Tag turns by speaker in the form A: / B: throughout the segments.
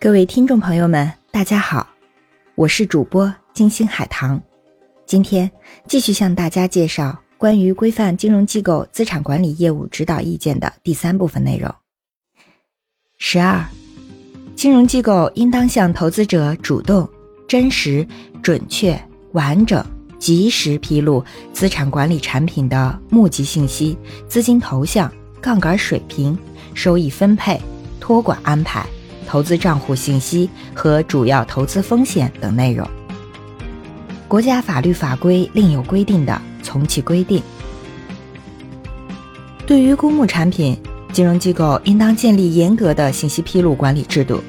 A: 各位听众朋友们，大家好，我是主播金星海棠。今天继续向大家介绍关于规范金融机构资产管理业务指导意见的第三部分内容。十二，金融机构应当向投资者主动、真实、准确、完整、及时披露资产管理产品的募集信息、资金投向、杠杆水平、收益分配、托管安排。投资账户信息和主要投资风险等内容，国家法律法规另有规定的，从其规定。对于公募产品，金融机构应当建立严格的信息披露管理制度，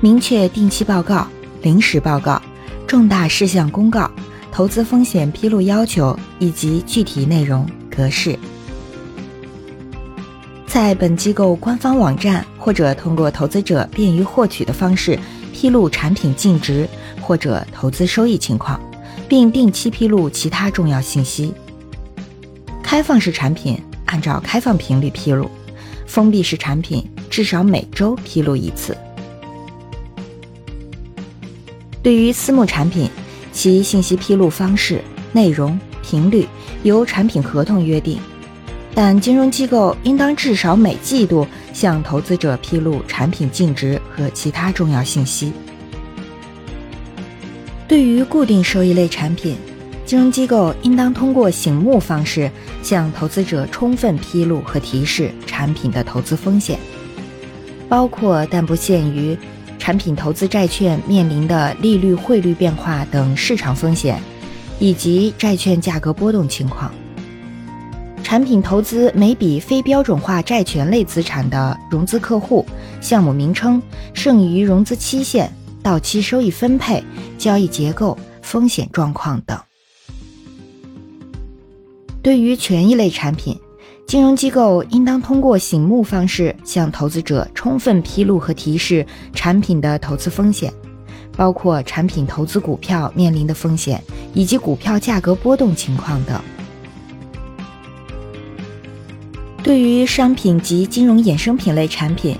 A: 明确定期报告、临时报告、重大事项公告、投资风险披露要求以及具体内容格式。在本机构官方网站或者通过投资者便于获取的方式披露产品净值或者投资收益情况，并定期披露其他重要信息。开放式产品按照开放频率披露，封闭式产品至少每周披露一次。对于私募产品，其信息披露方式、内容、频率由产品合同约定。但金融机构应当至少每季度向投资者披露产品净值和其他重要信息。对于固定收益类产品，金融机构应当通过醒目方式向投资者充分披露和提示产品的投资风险，包括但不限于产品投资债券面临的利率、汇率变化等市场风险，以及债券价格波动情况。产品投资每笔非标准化债权类资产的融资客户、项目名称、剩余融资期限、到期收益分配、交易结构、风险状况等。对于权益类产品，金融机构应当通过醒目方式向投资者充分披露和提示产品的投资风险，包括产品投资股票面临的风险以及股票价格波动情况等。对于商品及金融衍生品类产品，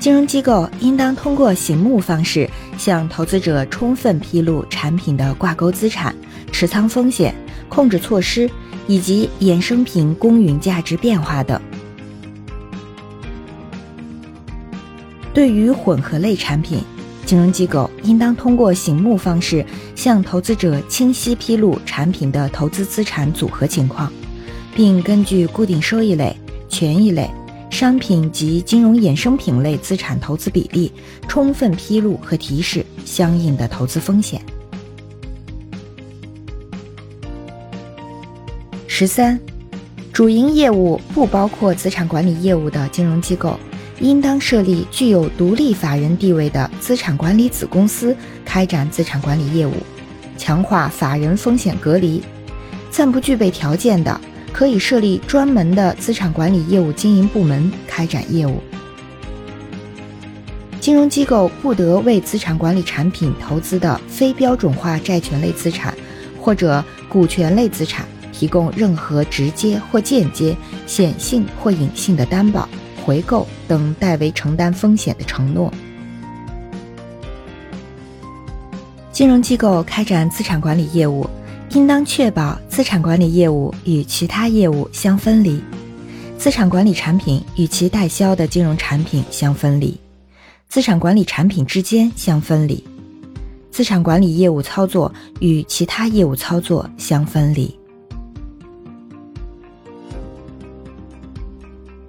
A: 金融机构应当通过醒目方式向投资者充分披露产品的挂钩资产、持仓风险、控制措施以及衍生品公允价值变化等。对于混合类产品，金融机构应当通过醒目方式向投资者清晰披露产品的投资资产组合情况，并根据固定收益类。权益类商品及金融衍生品类资产投资比例，充分披露和提示相应的投资风险。十三，主营业务不包括资产管理业务的金融机构，应当设立具有独立法人地位的资产管理子公司，开展资产管理业务，强化法人风险隔离。暂不具备条件的。可以设立专门的资产管理业务经营部门开展业务。金融机构不得为资产管理产品投资的非标准化债权类资产或者股权类资产提供任何直接或间接、显性或隐性的担保、回购等代为承担风险的承诺。金融机构开展资产管理业务。应当确保资产管理业务与其他业务相分离，资产管理产品与其代销的金融产品相分离，资产管理产品之间相分离，资产管理业务操作与其他业务操作相分离。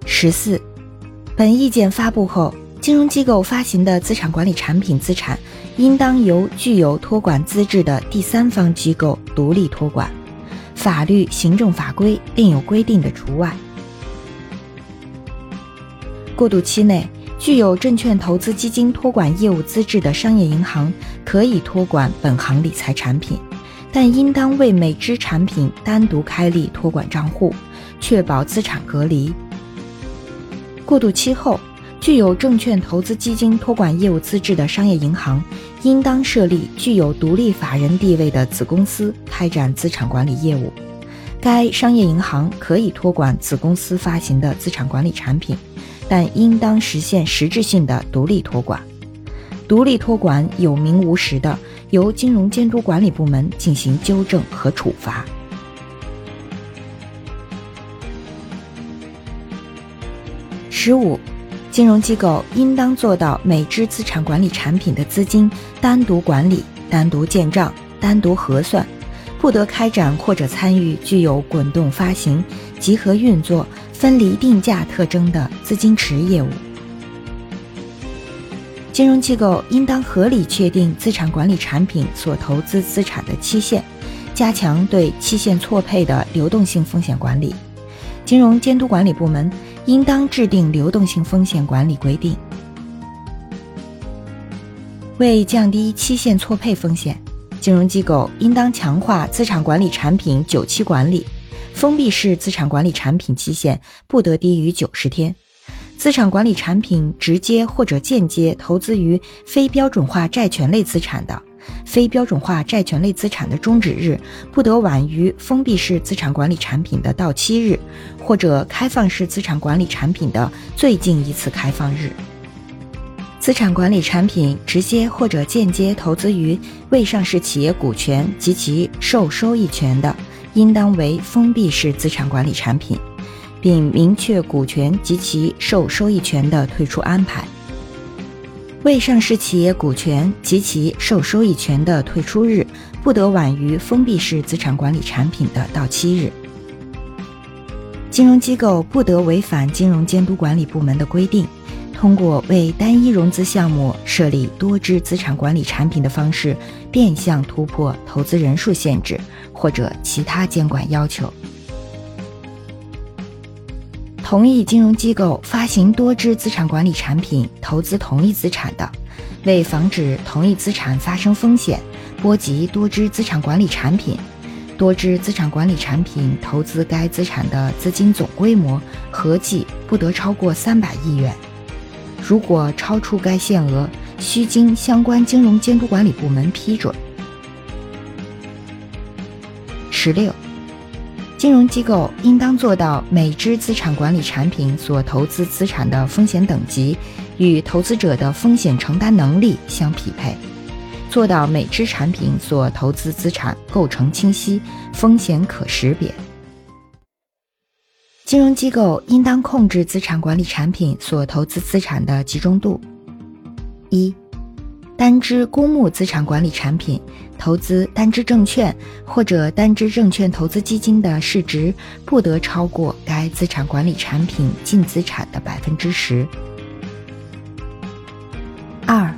A: 十四，本意见发布后。金融机构发行的资产管理产品资产，应当由具有托管资质的第三方机构独立托管，法律、行政法规另有规定的除外。过渡期内，具有证券投资基金托管业务资质的商业银行可以托管本行理财产品，但应当为每只产品单独开立托管账户，确保资产隔离。过渡期后。具有证券投资基金托管业务资质的商业银行，应当设立具有独立法人地位的子公司，开展资产管理业务。该商业银行可以托管子公司发行的资产管理产品，但应当实现实质性的独立托管。独立托管有名无实的，由金融监督管理部门进行纠正和处罚。十五，金融机构应当做到每只资产管理产品的资金单独管理、单独建账、单独核算，不得开展或者参与具有滚动发行、集合运作、分离定价特征的资金池业务。金融机构应当合理确定资产管理产品所投资资产的期限，加强对期限错配的流动性风险管理。金融监督管理部门。应当制定流动性风险管理规定。为降低期限错配风险，金融机构应当强化资产管理产品久期管理。封闭式资产管理产品期限不得低于九十天。资产管理产品直接或者间接投资于非标准化债权类资产的。非标准化债权类资产的终止日不得晚于封闭式资产管理产品的到期日，或者开放式资产管理产品的最近一次开放日。资产管理产品直接或者间接投资于未上市企业股权及其受收益权的，应当为封闭式资产管理产品，并明确股权及其受收益权的退出安排。未上市企业股权及其受收益权的退出日，不得晚于封闭式资产管理产品的到期日。金融机构不得违反金融监督管理部门的规定，通过为单一融资项目设立多支资产管理产品的方式，变相突破投资人数限制或者其他监管要求。同一金融机构发行多支资产管理产品投资同一资产的，为防止同一资产发生风险，波及多支资产管理产品，多支资产管理产品投资该资产的资金总规模合计不得超过三百亿元。如果超出该限额，需经相关金融监督管理部门批准。十六。金融机构应当做到每支资产管理产品所投资资产的风险等级与投资者的风险承担能力相匹配，做到每支产品所投资资产构成清晰、风险可识别。金融机构应当控制资产管理产品所投资资产的集中度。一。单只公募资产管理产品投资单只证券或者单只证券投资基金的市值不得超过该资产管理产品净资产的百分之十。二，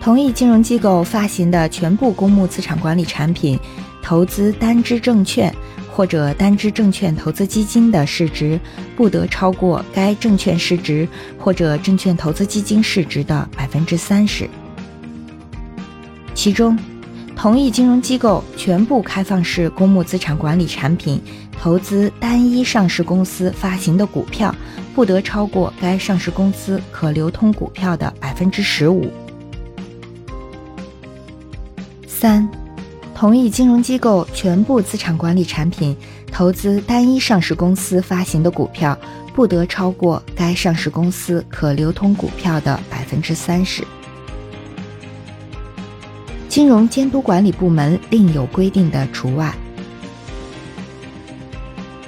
A: 同一金融机构发行的全部公募资产管理产品投资单只证券或者单只证券投资基金的市值不得超过该证券市值或者证券投资基金市值的百分之三十。其中，同一金融机构全部开放式公募资产管理产品投资单一上市公司发行的股票，不得超过该上市公司可流通股票的百分之十五。三，同一金融机构全部资产管理产品投资单一上市公司发行的股票，不得超过该上市公司可流通股票的百分之三十。金融监督管理部门另有规定的除外。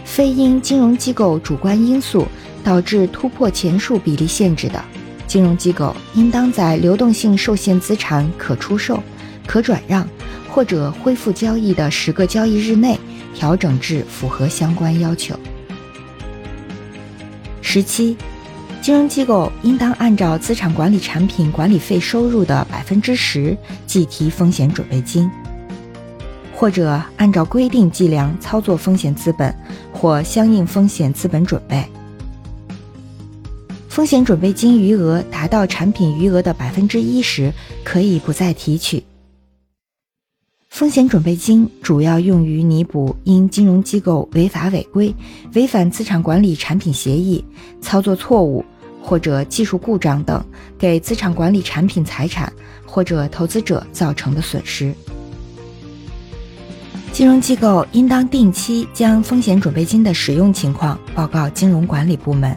A: 非因金融机构主观因素导致突破前述比例限制的，金融机构应当在流动性受限资产可出售、可转让或者恢复交易的十个交易日内调整至符合相关要求。十七。金融机构应当按照资产管理产品管理费收入的百分之十计提风险准备金，或者按照规定计量操作风险资本或相应风险资本准备。风险准备金余额达到产品余额的百分之一时，可以不再提取。风险准备金主要用于弥补因金融机构违法违规、违反资产管理产品协议、操作错误或者技术故障等给资产管理产品财产或者投资者造成的损失。金融机构应当定期将风险准备金的使用情况报告金融管理部门。